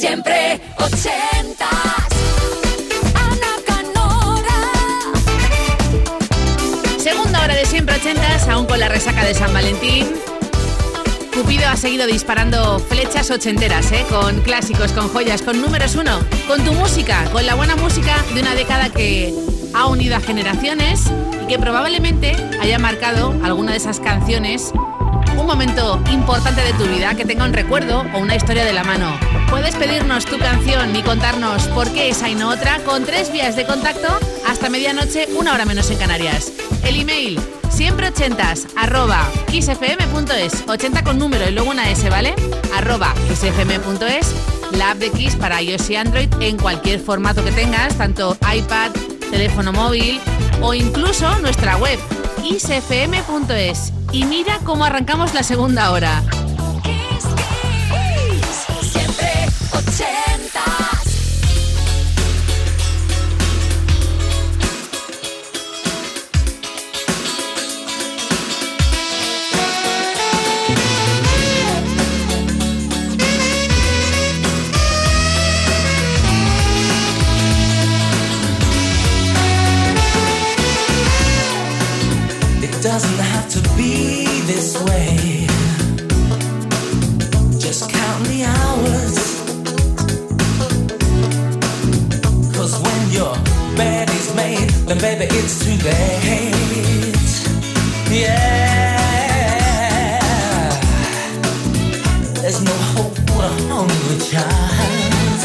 Siempre ochentas. Ana Canora. Segunda hora de siempre ochentas, aún con la resaca de San Valentín. Cupido ha seguido disparando flechas ochenteras, ¿eh? con clásicos, con joyas, con números uno, con tu música, con la buena música de una década que ha unido a generaciones y que probablemente haya marcado alguna de esas canciones momento importante de tu vida que tenga un recuerdo o una historia de la mano. Puedes pedirnos tu canción y contarnos por qué esa y no otra con tres vías de contacto hasta medianoche, una hora menos en Canarias. El email siempre ochentas arroba kissfm.es 80 con número y luego una S, ¿vale? arroba kissfm.es la app de Kiss para iOS y Android en cualquier formato que tengas, tanto iPad, teléfono móvil o incluso nuestra web kissfm.es. Y mira cómo arrancamos la segunda hora. Too late. Yeah. There's no hope for a hungry child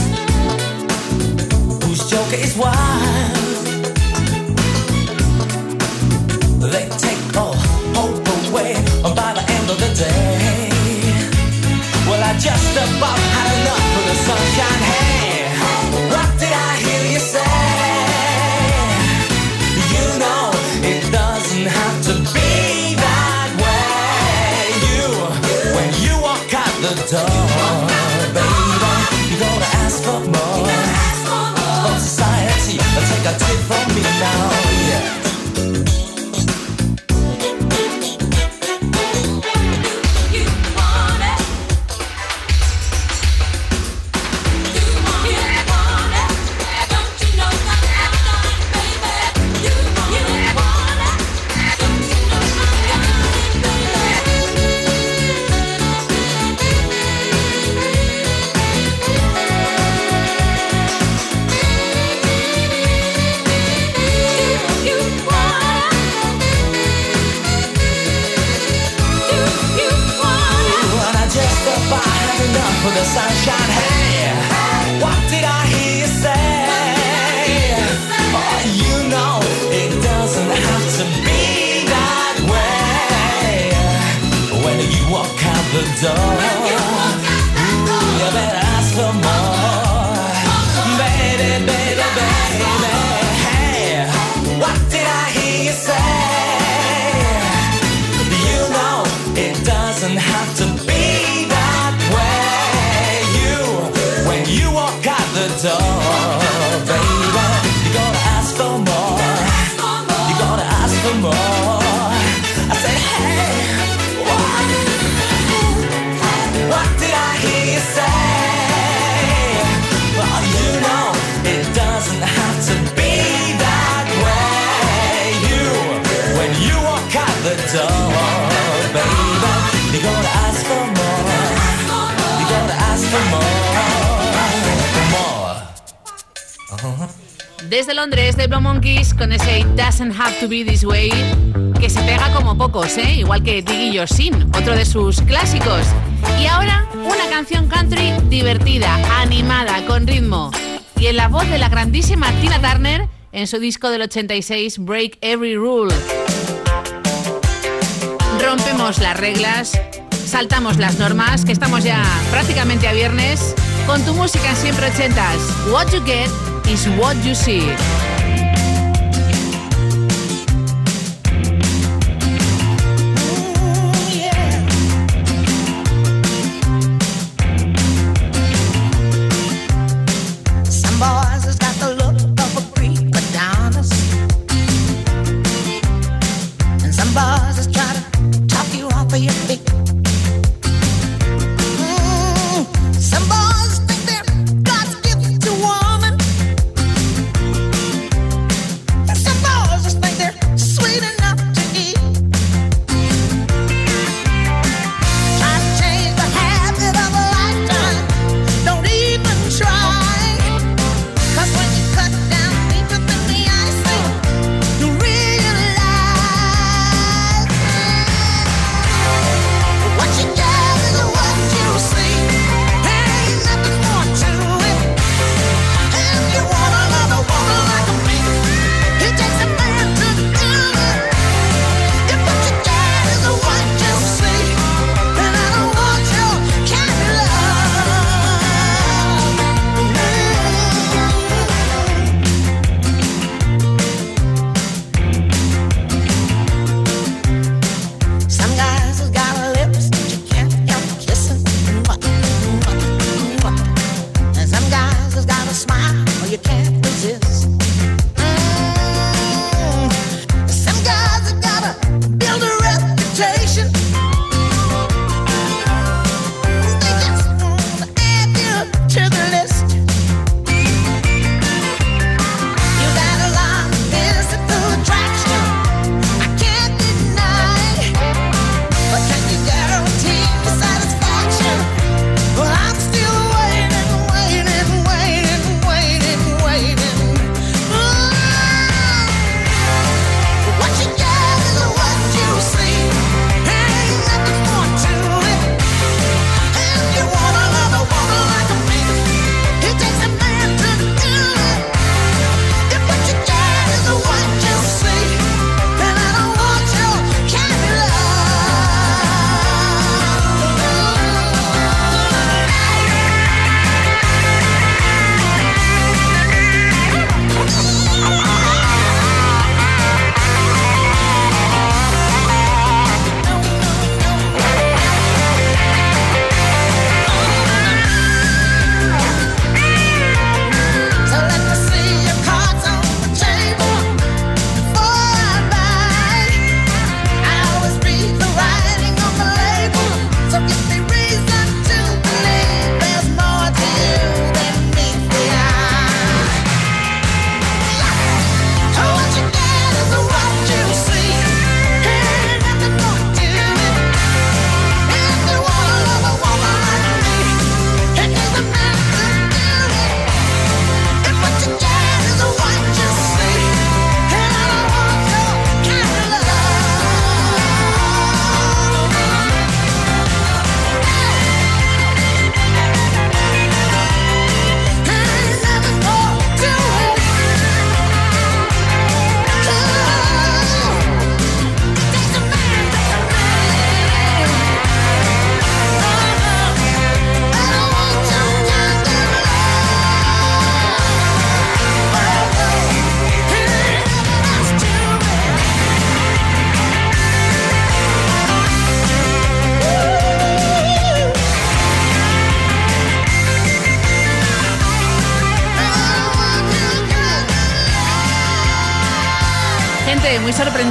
whose joker is wild. They take all hope away by the end of the day. Well, I just about down. You better ask for more, Desde Londres, de Blow Monkeys, con ese It Doesn't Have to Be This Way, que se pega como pocos, ¿eh? igual que Diggy Yosin, otro de sus clásicos. Y ahora, una canción country divertida, animada, con ritmo. Y en la voz de la grandísima Tina Turner en su disco del 86, Break Every Rule. Rompemos las reglas, saltamos las normas, que estamos ya prácticamente a viernes, con tu música siempre ochentas. What you get is what you see.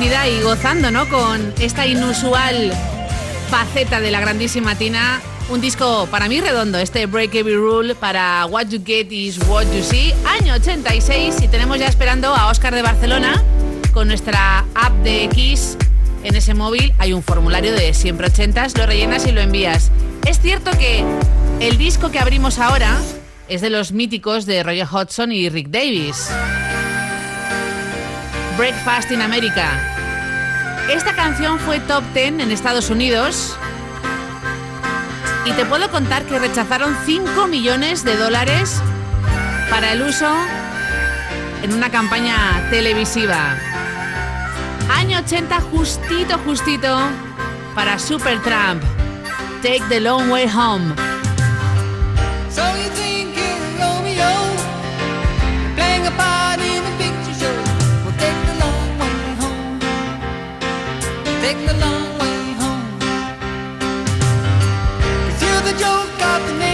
Y gozando, ¿no? Con esta inusual faceta de la grandísima Tina. Un disco para mí redondo, este Break Every Rule para What You Get is What You See, año 86 y tenemos ya esperando a Oscar de Barcelona con nuestra app de X. En ese móvil hay un formulario de siempre ochentas, lo rellenas y lo envías. Es cierto que el disco que abrimos ahora es de los míticos de Roger Hodgson y Rick Davis. Breakfast in America. Esta canción fue top 10 en Estados Unidos y te puedo contar que rechazaron 5 millones de dólares para el uso en una campaña televisiva. Año 80 justito, justito para Supertramp. Take the long way home. Take the long way home. 'Cause you're the joke of the neighborhood.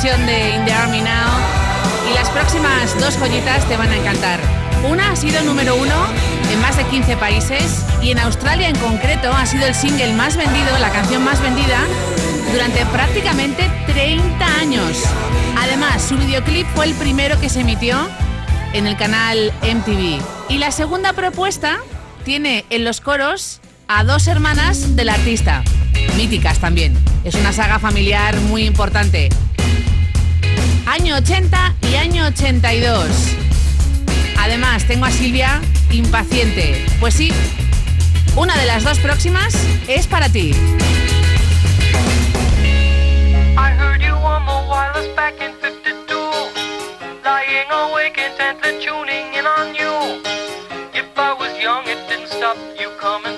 versión de In the Army Now. Y las próximas dos joyitas te van a encantar. Una ha sido número uno en más de 15 países y en Australia en concreto ha sido el single más vendido, la canción más vendida durante prácticamente 30 años. Además, su videoclip fue el primero que se emitió en el canal MTV. Y la segunda propuesta tiene en los coros a dos hermanas del artista, míticas también. Es una saga familiar muy importante año 80 y año 82. Además, tengo a Silvia impaciente. Pues sí, una de las dos próximas es para ti. If I was young, it didn't stop you coming.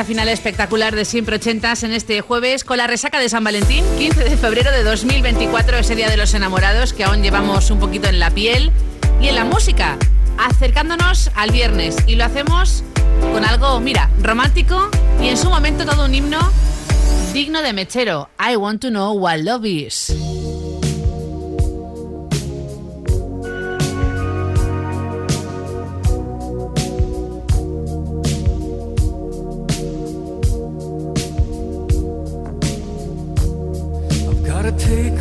Final espectacular de siempre ochentas en este jueves con la resaca de San Valentín, 15 de febrero de 2024, ese día de los enamorados que aún llevamos un poquito en la piel y en la música, acercándonos al viernes y lo hacemos con algo, mira, romántico y en su momento todo un himno digno de mechero. I want to know what love is.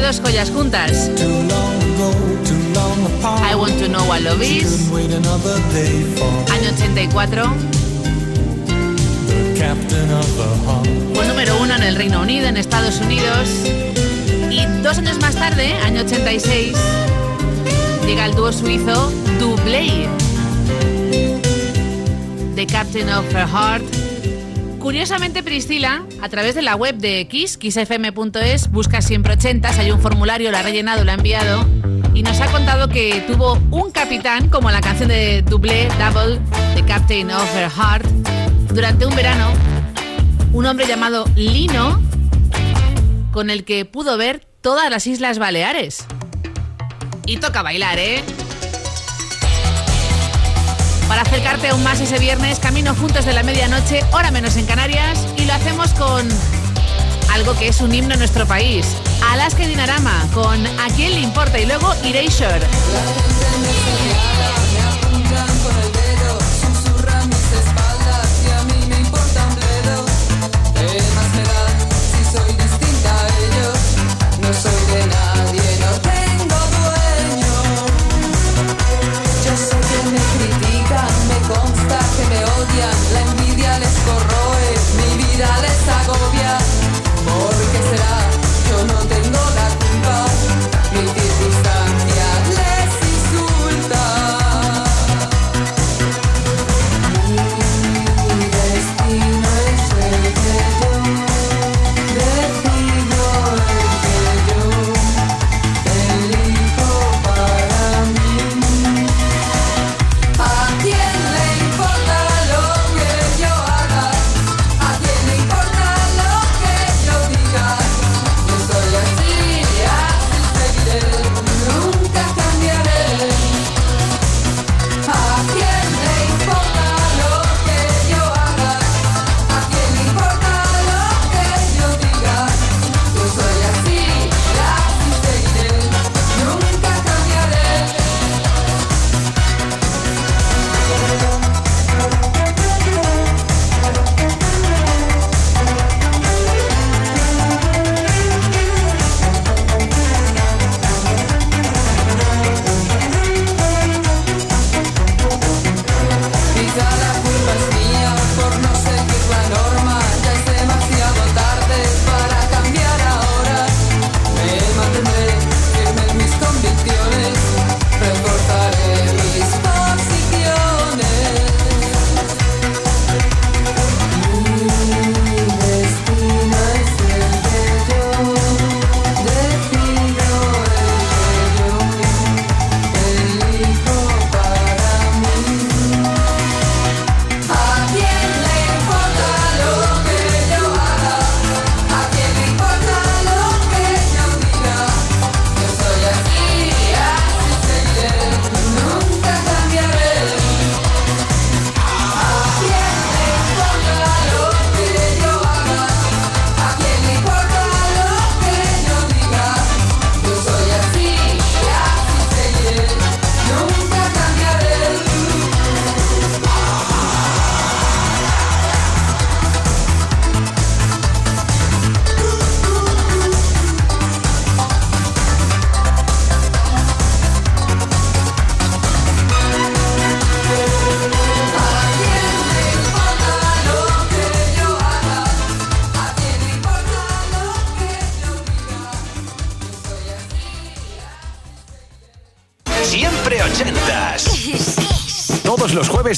¿Qué dos joyas juntas? I Want to Know What Love Is, año 84, the captain of her heart. fue número uno en el Reino Unido, en Estados Unidos. Y dos años más tarde, año 86, llega el dúo suizo Dublé, The Captain of Her Heart. Curiosamente, Priscila, a través de la web de Kiss, kissfm.es, busca siempre 80, hay un formulario, lo ha rellenado, lo ha enviado y nos ha contado que tuvo un capitán, como la canción de Double, Double, The Captain of Her Heart, durante un verano, un hombre llamado Lino, con el que pudo ver todas las Islas Baleares. Y toca bailar, ¿eh? Para acercarte aún más ese viernes, camino juntos de la medianoche, hora menos en Canarias, lo hacemos con algo que es un himno en nuestro país. Alaska Dinarama, con A quién le importa, y luego Erasure.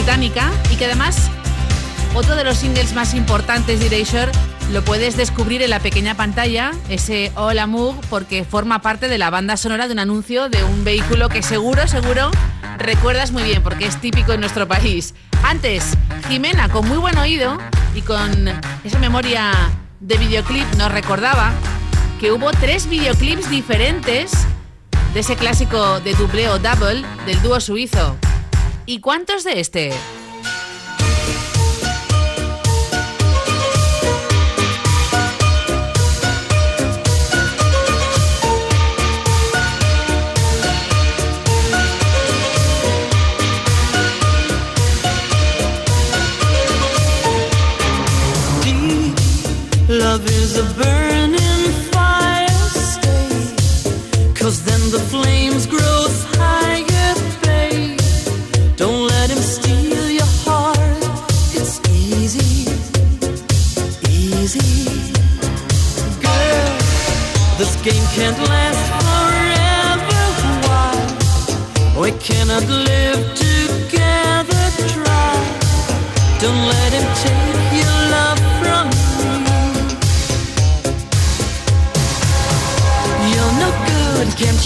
británica y que además otro de los singles más importantes de Erasure lo puedes descubrir en la pequeña pantalla, ese Hola Moog, porque forma parte de la banda sonora de un anuncio de un vehículo que seguro, seguro recuerdas muy bien porque es típico en nuestro país. Antes, Jimena con muy buen oído y con esa memoria de videoclip nos recordaba que hubo tres videoclips diferentes de ese clásico de dubleo double del dúo suizo ¿Y cuántos de este?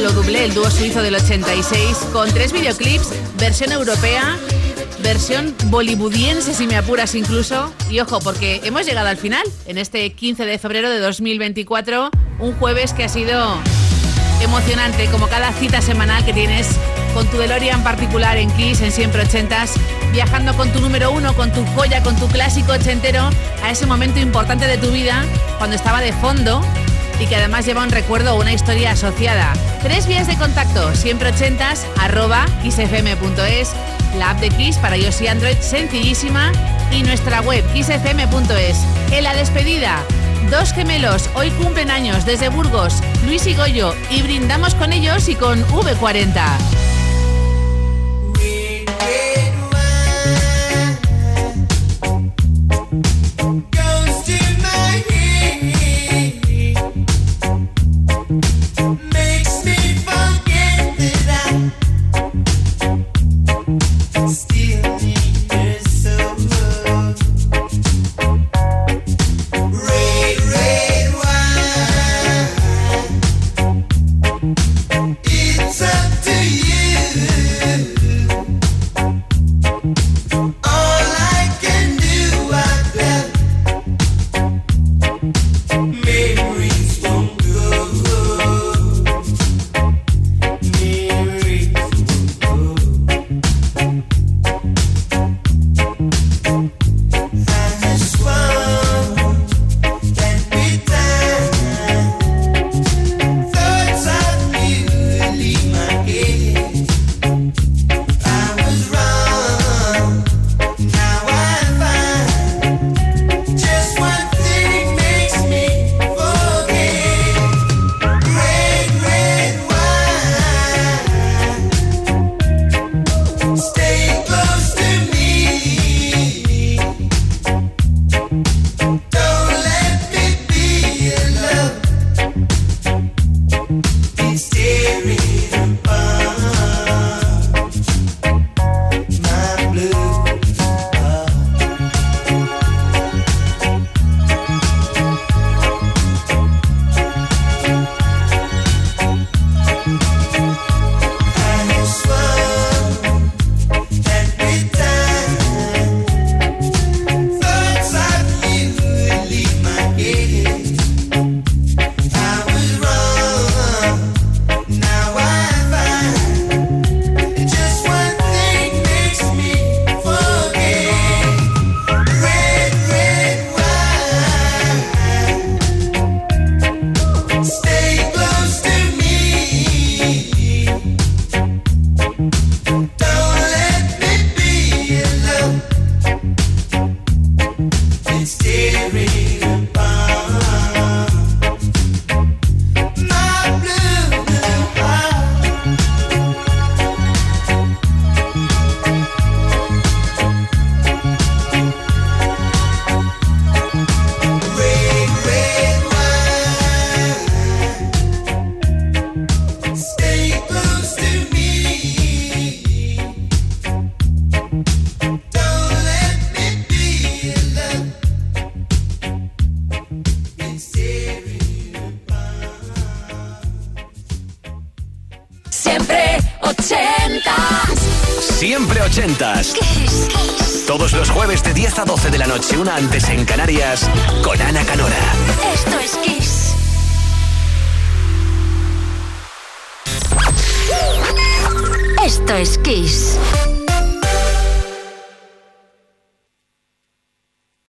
lo doblé, el dúo suizo del 86, con tres videoclips, versión europea, versión bollywoodiense, si me apuras incluso. Y ojo, porque hemos llegado al final, en este 15 de febrero de 2024, un jueves que ha sido emocionante, como cada cita semanal que tienes con tu DeLorean particular en Kiss, en Siempre Ochentas, viajando con tu número uno, con tu joya, con tu clásico ochentero, a ese momento importante de tu vida, cuando estaba de fondo y que además lleva un recuerdo o una historia asociada. Tres vías de contacto, siempre ochentas, arroba kissfm.es, la app de Kiss para iOS y Android sencillísima y nuestra web kissfm.es. En la despedida, dos gemelos hoy cumplen años desde Burgos, Luis y Goyo y brindamos con ellos y con V40.